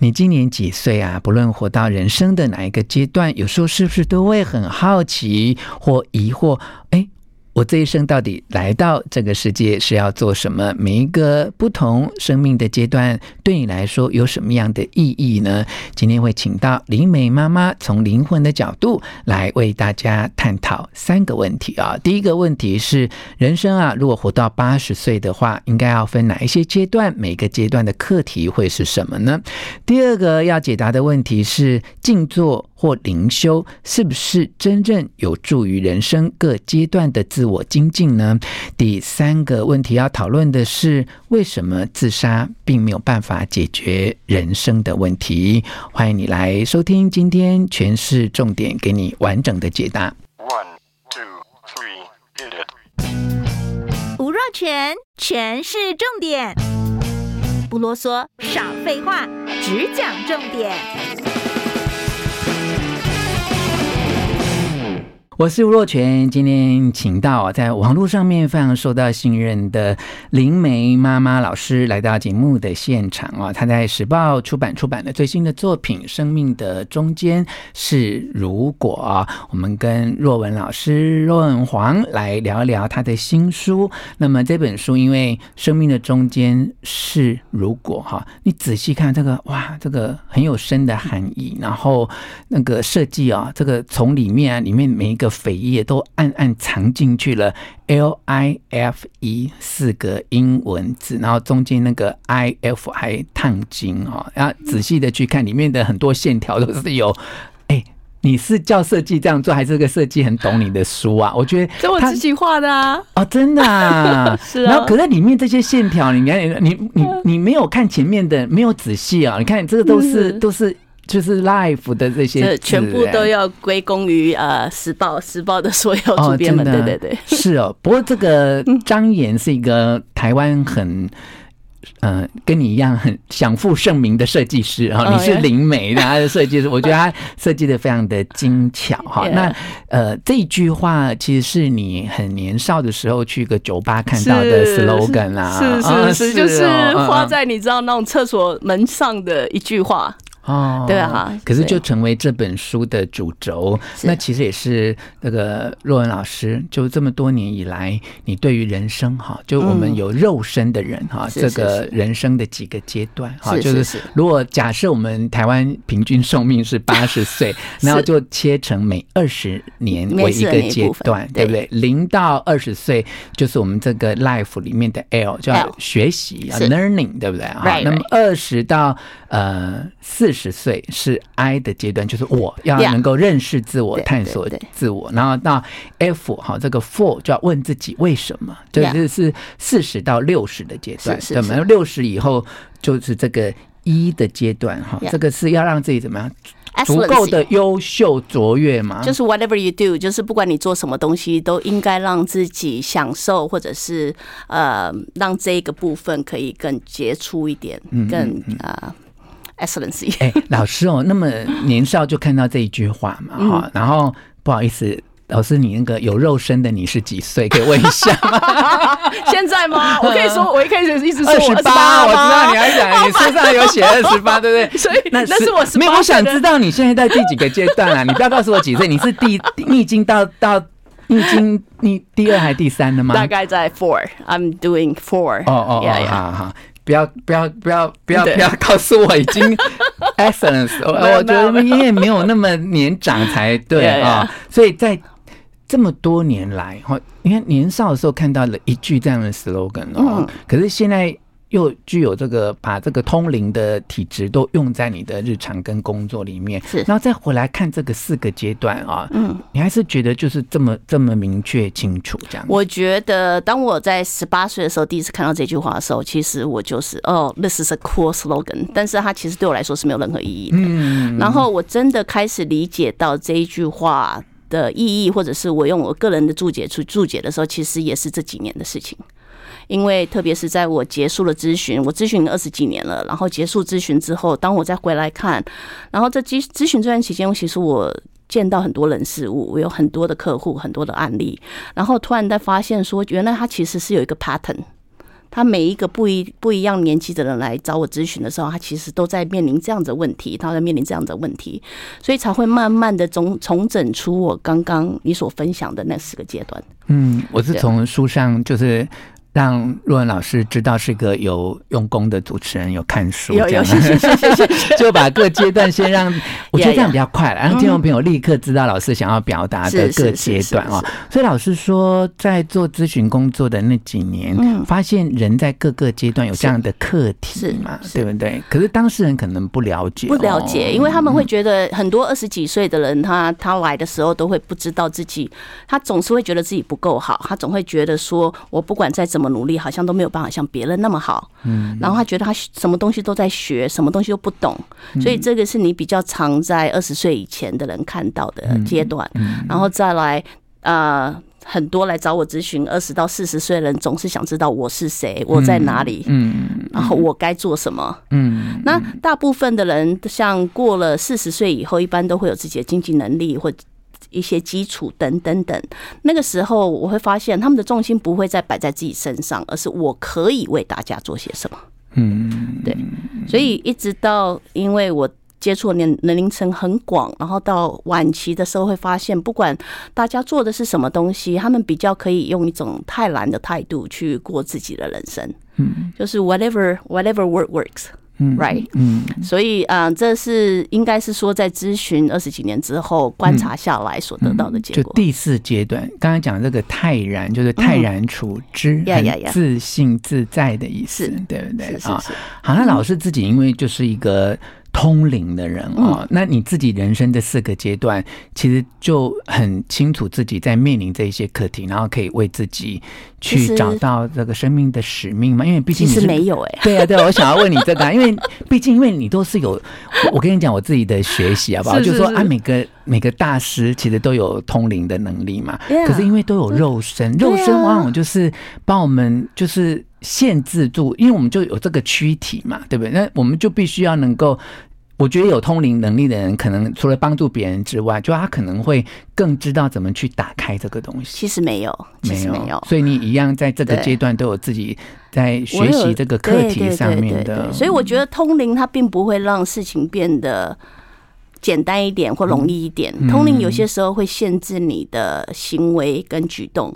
你今年几岁啊？不论活到人生的哪一个阶段，有时候是不是都会很好奇或疑惑？哎。我这一生到底来到这个世界是要做什么？每一个不同生命的阶段，对你来说有什么样的意义呢？今天会请到灵美妈妈，从灵魂的角度来为大家探讨三个问题啊。第一个问题是，人生啊，如果活到八十岁的话，应该要分哪一些阶段？每个阶段的课题会是什么呢？第二个要解答的问题是，静坐或灵修是不是真正有助于人生各阶段的自我精进呢？第三个问题要讨论的是，为什么自杀并没有办法解决人生的问题？欢迎你来收听今天全市重点，给你完整的解答。One, two, three, hit it. 吴若全，全是重点，不啰嗦，少废话，只讲重点。我是吴若权，今天请到在网络上面非常受到信任的灵媒妈妈老师来到节目的现场啊！她在时报出版出版的最新的作品《生命的中间是如果》，我们跟若文老师若文黄来聊一聊她的新书。那么这本书因为《生命的中间是如果》哈，你仔细看这个哇，这个很有深的含义，然后那个设计啊，这个从里面啊，里面每一个。扉页都暗暗藏进去了，L I F E 四个英文字，然后中间那个 I F 还烫金哦，然后仔细的去看里面的很多线条都是有，哎、欸，你是叫设计这样做，还是这个设计很懂你的书啊？我觉得这我自己画的啊，哦，真的啊，是啊。然后可是里面这些线条，你看，你你你没有看前面的，没有仔细啊，你看这个都是、嗯、都是。就是 life 的这些，全部都要归功于呃时报时报的 所有主编们，对对对，是哦。不过这个张妍是一个台湾很呃跟你一样很享负盛名的设计师啊，你是灵媒的设计师，我觉得他设计的非常的精巧哈。那呃这一句话其实是你很年少的时候去一个酒吧看到的 slogan 啦，是是是，就是画在你知道那种厕所门上的一句话。哦，对啊，可是就成为这本书的主轴。那其实也是那个若文老师，就这么多年以来，你对于人生哈，就我们有肉身的人哈，这个人生的几个阶段哈，就是如果假设我们台湾平均寿命是 八十岁，然后就切成每二十年为一个阶段，对。不对？零到二十岁就是我们这个 life 里面的 L，叫学习啊，learning，对不对？啊？那么二十到呃四。四十岁是 I 的阶段，就是我要能够认识自我、探索自我，然后到 F 哈，这个 For 就要问自己为什么，对，这是四十到六十的阶段，怎么六十以后就是这个一的阶段哈，这个是要让自己怎么样足够的优秀卓越嘛？就是 Whatever you do，就是不管你做什么东西，都应该让自己享受，或者是呃，让这个部分可以更杰出一点，更呃。Excellency，哎，老师哦，那么年少就看到这一句话嘛，哈、嗯，然后不好意思，老师，你那个有肉身的你是几岁？可以问一下吗？现在吗？我可以说，我一开始一直说二十八，我知道你要讲，你书上有写二十八，对不对？所以那是我没有，我想知道你现在在第几个阶段啊？你不要告诉我几岁，你是第你已经到到你已经你第二还是第三了吗？大概在 four，I'm doing four。哦哦哦，好好。不要不要不要不要不要告诉我已经 excellence，我我觉得你也没有。那么年长才对 啊，所以在这么多年来哈，你看年少的时候看到了一句这样的 slogan 哦，可是现在又具有这个把这个通灵的体质都用在你的日常跟工作里面，是，然后再回来看这个四个阶段啊，嗯，你还是觉得就是这么这么明确清楚这样？我觉得当我在十八岁的时候第一次看到这句话的时候，其实我就是哦，this is a cool slogan，但是它其实对我来说是没有任何意义的。嗯，然后我真的开始理解到这一句话的意义，或者是我用我个人的注解去注解的时候，其实也是这几年的事情。因为特别是在我结束了咨询，我咨询了二十几年了，然后结束咨询之后，当我再回来看，然后在咨咨询这段期间，其实我见到很多人事物，我有很多的客户，很多的案例，然后突然在发现说，原来他其实是有一个 pattern，他每一个不一不一样年纪的人来找我咨询的时候，他其实都在面临这样子的问题，他在面临这样子的问题，所以才会慢慢的重重整出我刚刚你所分享的那四个阶段。嗯，我是从书上就是。让若文老师知道是个有用功的主持人，有看书，有有谢谢谢谢谢谢，就把各阶段先让，我觉得这样比较快了，让听众朋友立刻知道老师想要表达的各阶段哦。所以老师说，在做咨询工作的那几年，发现人在各个阶段有这样的课题嘛，对不对？可是当事人可能不了解，不了解，因为他们会觉得很多二十几岁的人，他他来的时候都会不知道自己，他总是会觉得自己不够好，他总会觉得说，我不管再怎么。这么努力，好像都没有办法像别人那么好。嗯，然后他觉得他什么东西都在学，什么东西都不懂，所以这个是你比较常在二十岁以前的人看到的阶段。然后再来，呃，很多来找我咨询二十到四十岁的人，总是想知道我是谁，我在哪里，嗯，然后我该做什么。嗯，那大部分的人，像过了四十岁以后，一般都会有自己的经济能力或。一些基础等等等，那个时候我会发现他们的重心不会再摆在自己身上，而是我可以为大家做些什么。嗯，对。所以一直到因为我接触的年年龄层很广，然后到晚期的时候会发现，不管大家做的是什么东西，他们比较可以用一种泰然的态度去过自己的人生。嗯，就是 whatever whatever work works。Right，嗯，所以啊、呃，这是应该是说，在咨询二十几年之后观察下来所得到的结果。就第四阶段，刚刚讲这个泰然，就是泰然处之，很自信自在的意思，对不对？啊，好，像老师自己因为就是一个。通灵的人哦，那你自己人生的四个阶段，其实就很清楚自己在面临这些课题，然后可以为自己去找到这个生命的使命嘛？因为毕竟是没有哎，对啊，对啊，我想要问你这个，因为毕竟因为你都是有，我跟你讲我自己的学习好不好？就是说啊，每个每个大师其实都有通灵的能力嘛，可是因为都有肉身，肉身往往就是帮我们就是。限制住，因为我们就有这个躯体嘛，对不对？那我们就必须要能够，我觉得有通灵能力的人，可能除了帮助别人之外，就他可能会更知道怎么去打开这个东西。其实没有，没有，没有。所以你一样在这个阶段都有自己在学习这个课题上面的。所以我觉得通灵它并不会让事情变得。简单一点或容易一点，通灵有些时候会限制你的行为跟举动。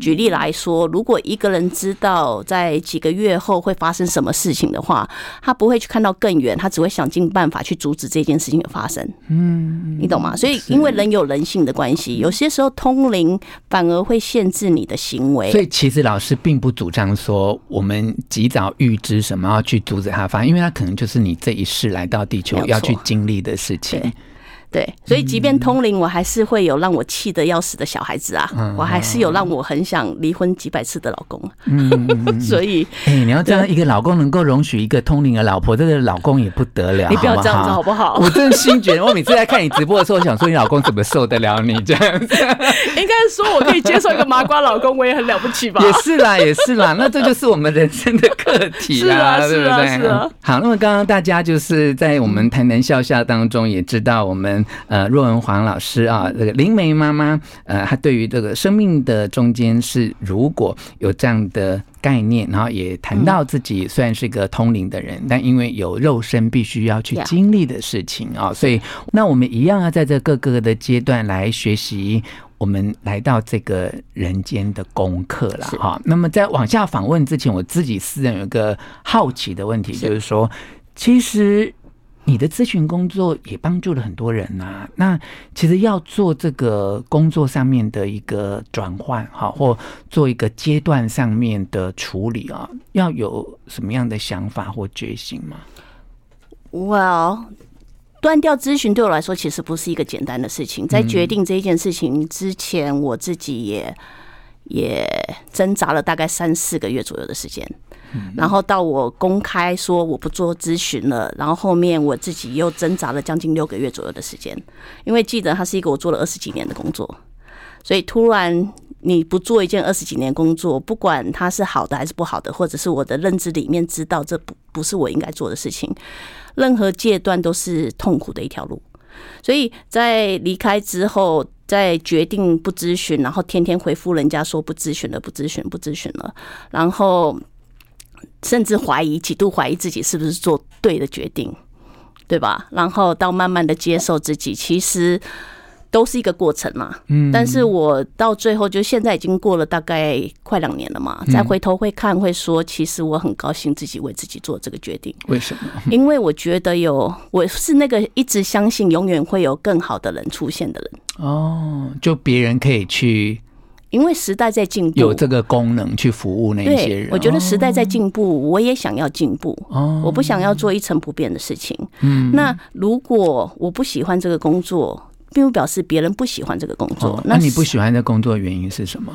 举例来说，如果一个人知道在几个月后会发生什么事情的话，他不会去看到更远，他只会想尽办法去阻止这件事情的发生。嗯，你懂吗？所以，因为人有人性的关系，有些时候通灵反而会限制你的行为。所以，其实老师并不主张说我们及早预知什么要去阻止他发生，因为他可能就是你这一世来到地球要去经历的事情。对，对，所以即便通灵，我还是会有让我气得要死的小孩子啊，嗯、我还是有让我很想离婚几百次的老公。嗯，所以，哎、欸，你要这样一个老公能够容许一个通灵的老婆，这个老公也不得了。你不要这样子好不好？我真心觉得，我每次在看你直播的时候，我想说你老公怎么受得了你这样子？应该说我可以接受一个麻瓜老公，我也很了不起吧？也是啦，也是啦，那这就是我们人生的课题啦，是啊，对不对？是啊。好，那么刚刚大家就是在我们谈谈笑笑当中也。知道我们呃若文黄老师啊，这个灵媒妈妈呃，她对于这个生命的中间是如果有这样的概念，然后也谈到自己虽然是一个通灵的人，但因为有肉身必须要去经历的事情啊，所以那我们一样要在这各个的阶段来学习我们来到这个人间的功课了哈。那么在往下访问之前，我自己私人有一个好奇的问题，就是说，其实。你的咨询工作也帮助了很多人呐、啊。那其实要做这个工作上面的一个转换，哈，或做一个阶段上面的处理啊，要有什么样的想法或决心吗？Well，断掉咨询对我来说其实不是一个简单的事情。在决定这一件事情之前，我自己也也挣扎了大概三四个月左右的时间。然后到我公开说我不做咨询了，然后后面我自己又挣扎了将近六个月左右的时间，因为记得它是一个我做了二十几年的工作，所以突然你不做一件二十几年工作，不管它是好的还是不好的，或者是我的认知里面知道这不不是我应该做的事情，任何阶段都是痛苦的一条路，所以在离开之后，在决定不咨询，然后天天回复人家说不咨询了，不咨询，不咨询了，然后。甚至怀疑，几度怀疑自己是不是做对的决定，对吧？然后到慢慢的接受自己，其实都是一个过程嘛。嗯，但是我到最后，就现在已经过了大概快两年了嘛，再回头会看，会说，其实我很高兴自己为自己做这个决定。为什么？因为我觉得有，我是那个一直相信永远会有更好的人出现的人。哦，就别人可以去。因为时代在进步，有这个功能去服务那些人。我觉得时代在进步，我也想要进步。哦我不想要做一成不变的事情。嗯那如果我不喜欢这个工作，并不表示别人不喜欢这个工作。那你不喜欢这工作原因是什么？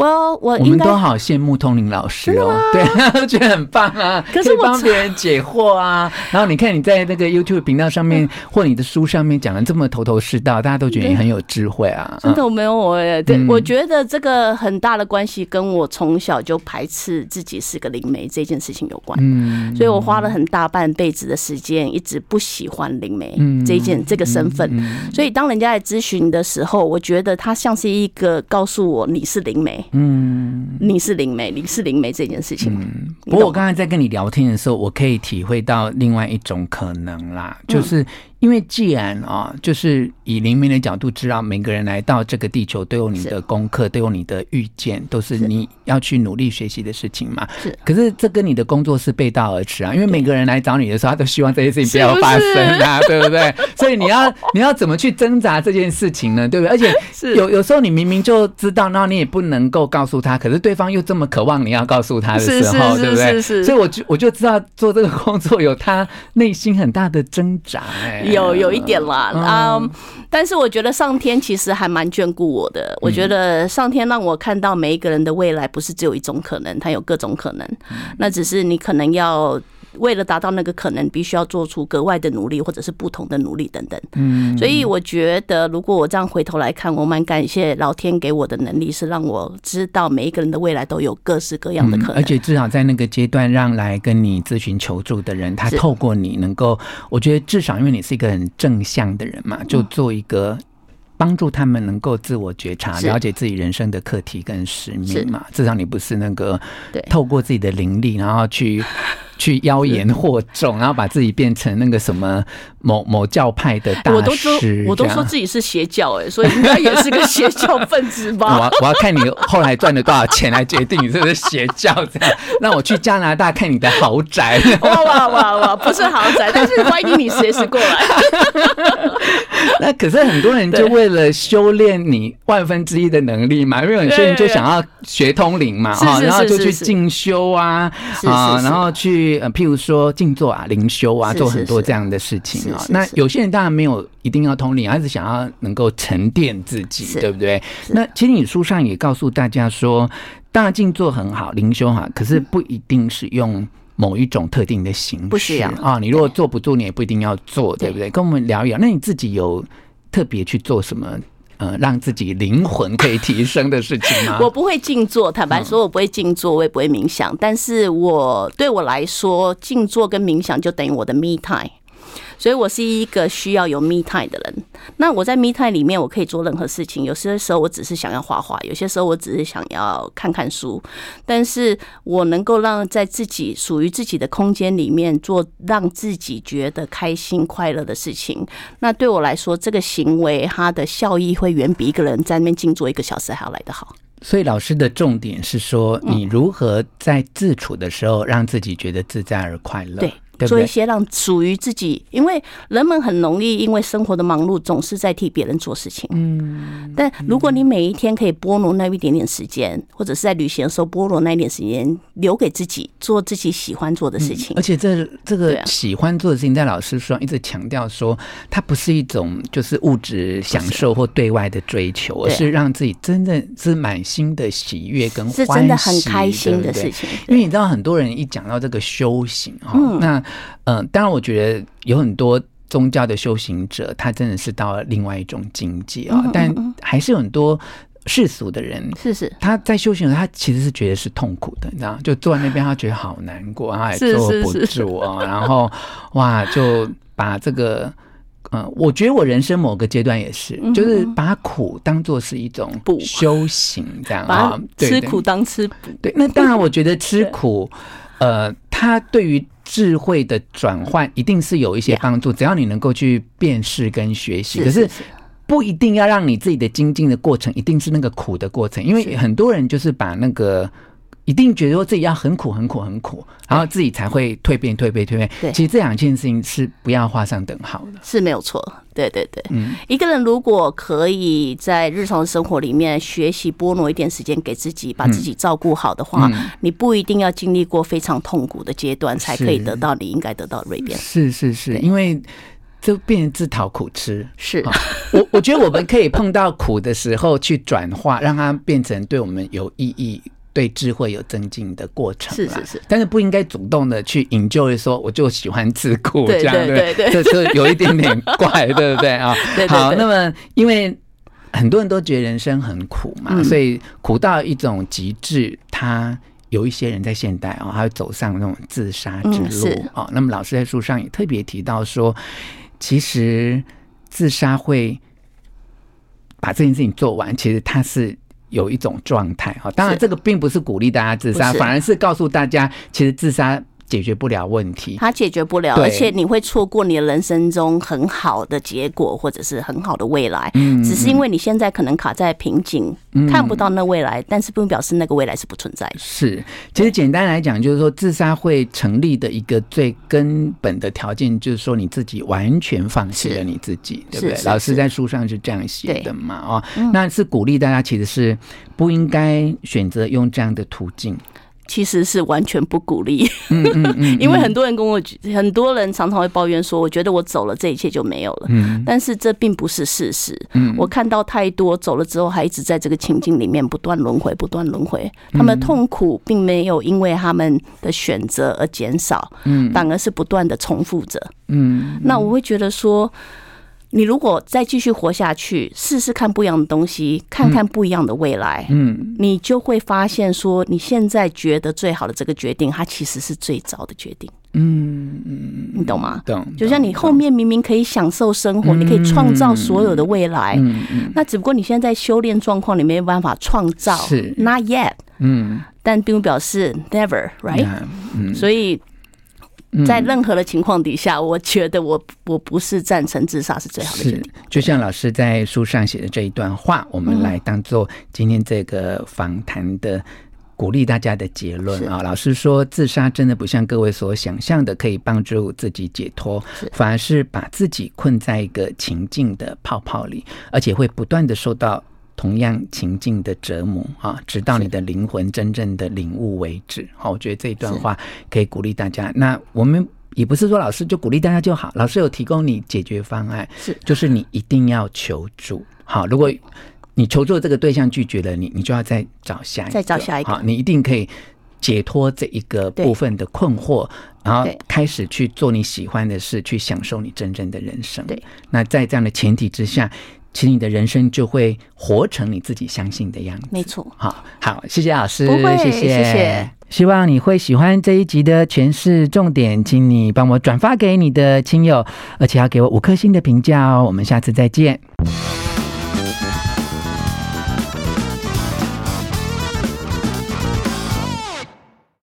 我我我们都好羡慕通灵老师哦，对，都 觉得很棒啊，可以帮别人解惑啊。然后你看你在那个 YouTube 频道上面或你的书上面讲的这么头头是道，大家都觉得你很有智慧啊。真的我没有我耶，对，我觉得这个很大的关系跟我从小就排斥自己是个灵媒这件事情有关。嗯，所以我花了很大半辈子的时间，一直不喜欢灵媒这一件这个身份。所以当人家来咨询的时候，我觉得他像是一个告诉我你是灵媒。嗯，你是灵媒，你是灵媒这件事情。嗯，不过我刚才在跟你聊天的时候，我可以体会到另外一种可能啦，就是。因为既然啊，就是以灵媒的角度知道，每个人来到这个地球都有你的功课，都有你的遇见，都是你要去努力学习的事情嘛。是。可是这跟你的工作是背道而驰啊，因为每个人来找你的时候，他都希望这些事情不要发生啊，对不对？所以你要你要怎么去挣扎这件事情呢？对不对？而且有有时候你明明就知道，然后你也不能够告诉他，可是对方又这么渴望你要告诉他的时候，对不对？所以我就我就知道做这个工作有他内心很大的挣扎哎。有有一点啦，嗯，但是我觉得上天其实还蛮眷顾我的。我觉得上天让我看到每一个人的未来不是只有一种可能，它有各种可能。那只是你可能要为了达到那个可能，必须要做出格外的努力，或者是不同的努力等等。嗯，所以我觉得，如果我这样回头来看，我蛮感谢老天给我的能力，是让我知道每一个人的未来都有各式各样的可能。而且至少在那个阶段，让来跟你咨询求助的人，他透过你能够，我觉得至少因为你是一个很正向的人嘛，就做一个帮助他们能够自我觉察、了解自己人生的课题跟使命嘛。至少你不是那个透过自己的灵力，然后去。去妖言惑众，然后把自己变成那个什么某某教派的大师，我都说我都说自己是邪教哎，所以应该也是个邪教分子吧？我我要看你后来赚了多少钱来决定你是不是邪教这样。那我去加拿大看你的豪宅，哇哇哇哇，不是豪宅，但是欢迎你随时过来。那可是很多人就为了修炼你万分之一的能力嘛，因为有些人就想要学通灵嘛，哈，然后就去进修啊啊，然后去。呃，譬如说静坐啊、灵修啊，做很多这样的事情啊。那有些人当然没有一定要通灵，而是想要能够沉淀自己，对不对？那其实你书上也告诉大家说，当然静坐很好，灵修哈，可是不一定是用某一种特定的形式啊。你如果坐不住，你也不一定要做，对不对？跟我们聊一聊。那你自己有特别去做什么？呃，让自己灵魂可以提升的事情吗？我不会静坐，坦白说，我不会静坐，我也不会冥想。但是我对我来说，静坐跟冥想就等于我的 me time。所以我是一个需要有 me time 的人。那我在 me time 里面，我可以做任何事情。有些时候我只是想要画画，有些时候我只是想要看看书。但是我能够让在自己属于自己的空间里面做让自己觉得开心快乐的事情。那对我来说，这个行为它的效益会远比一个人在那边静坐一个小时还要来得好。所以老师的重点是说，你如何在自处的时候让自己觉得自在而快乐。对。对对做一些让属于自己，因为人们很容易因为生活的忙碌，总是在替别人做事情。嗯，但如果你每一天可以拨挪那一点点时间，或者是在旅行的时候拨挪那一点时间，留给自己做自己喜欢做的事情。而且这这个喜欢做的事情，在老师说一直强调说，它不是一种就是物质享受或对外的追求，而是让自己真正是满心的喜悦跟是真的很开心的事情。因为你知道，很多人一讲到这个修行哈，那嗯、呃，当然我觉得有很多。宗教的修行者，他真的是到了另外一种境界啊！但还是有很多世俗的人，是是，他在修行，他其实是觉得是痛苦的，你知道，就坐在那边，他觉得好难过，他也坐不住啊。然后哇，就把这个，嗯，我觉得我人生某个阶段也是，就是把苦当做是一种修行，这样啊，吃苦当吃补。对，那当然，我觉得吃苦，呃，他对于。智慧的转换一定是有一些帮助，只要你能够去辨识跟学习。可是不一定要让你自己的精进的过程一定是那个苦的过程，因为很多人就是把那个。一定觉得说自己要很苦很苦很苦，然后自己才会蜕变蜕变蜕变。对，其实这两件事情是不要画上等号的，是没有错。对对对，嗯，一个人如果可以在日常生活里面学习拨挪一点时间给自己，把自己照顾好的话，嗯，你不一定要经历过非常痛苦的阶段，才可以得到你应该得到的蜕变。是是是，因为就变成自讨苦吃。是，我我觉得我们可以碰到苦的时候去转化，让它变成对我们有意义。对智慧有增进的过程，是是是，但是不应该主动的去引咎，说我就喜欢自苦这样，对对，这这有一点点怪，对不对啊？好，那么因为很多人都觉得人生很苦嘛，所以苦到一种极致，他有一些人在现代啊，他会走上那种自杀之路啊。那么老师在书上也特别提到说，其实自杀会把这件事情做完，其实他是。有一种状态哈，当然这个并不是鼓励大家自杀，反而是告诉大家，其实自杀。解决不了问题，它解决不了，而且你会错过你的人生中很好的结果，或者是很好的未来。嗯，只是因为你现在可能卡在瓶颈，看不到那未来，但是不表示那个未来是不存在的。是，其实简单来讲，就是说自杀会成立的一个最根本的条件，就是说你自己完全放弃了你自己，对不对？老师在书上是这样写的嘛？哦，那是鼓励大家，其实是不应该选择用这样的途径。其实是完全不鼓励，因为很多人跟我，很多人常常会抱怨说，我觉得我走了，这一切就没有了。但是这并不是事实。我看到太多走了之后，还一直在这个情境里面不断轮回，不断轮回。他们的痛苦并没有因为他们的选择而减少，反而是不断的重复着。那我会觉得说。你如果再继续活下去，试试看不一样的东西，看看不一样的未来，嗯，你就会发现说，你现在觉得最好的这个决定，它其实是最糟的决定，嗯嗯，你懂吗？懂。就像你后面明明可以享受生活，你可以创造所有的未来，嗯嗯，那只不过你现在在修炼状况你没有办法创造，是 not yet，嗯，但并不表示 never，right？嗯，所以。在任何的情况底下，我觉得我我不是赞成自杀是最好的决定。就像老师在书上写的这一段话，我们来当做今天这个访谈的鼓励大家的结论啊。老师说，自杀真的不像各位所想象的可以帮助自己解脱，反而是把自己困在一个情境的泡泡里，而且会不断的受到。同样情境的折磨啊，直到你的灵魂真正的领悟为止。好，我觉得这一段话可以鼓励大家。那我们也不是说老师就鼓励大家就好，老师有提供你解决方案，是就是你一定要求助。好，如果你求助的这个对象拒绝了你，你就要再找下一个，再找下一个。好，你一定可以解脱这一个部分的困惑，然后开始去做你喜欢的事，去享受你真正的人生。对，那在这样的前提之下。其实你的人生就会活成你自己相信的样子。没错，好，好，谢谢老师，不会，谢谢，谢谢。希望你会喜欢这一集的诠释重点，请你帮我转发给你的亲友，而且要给我五颗星的评价哦。我们下次再见。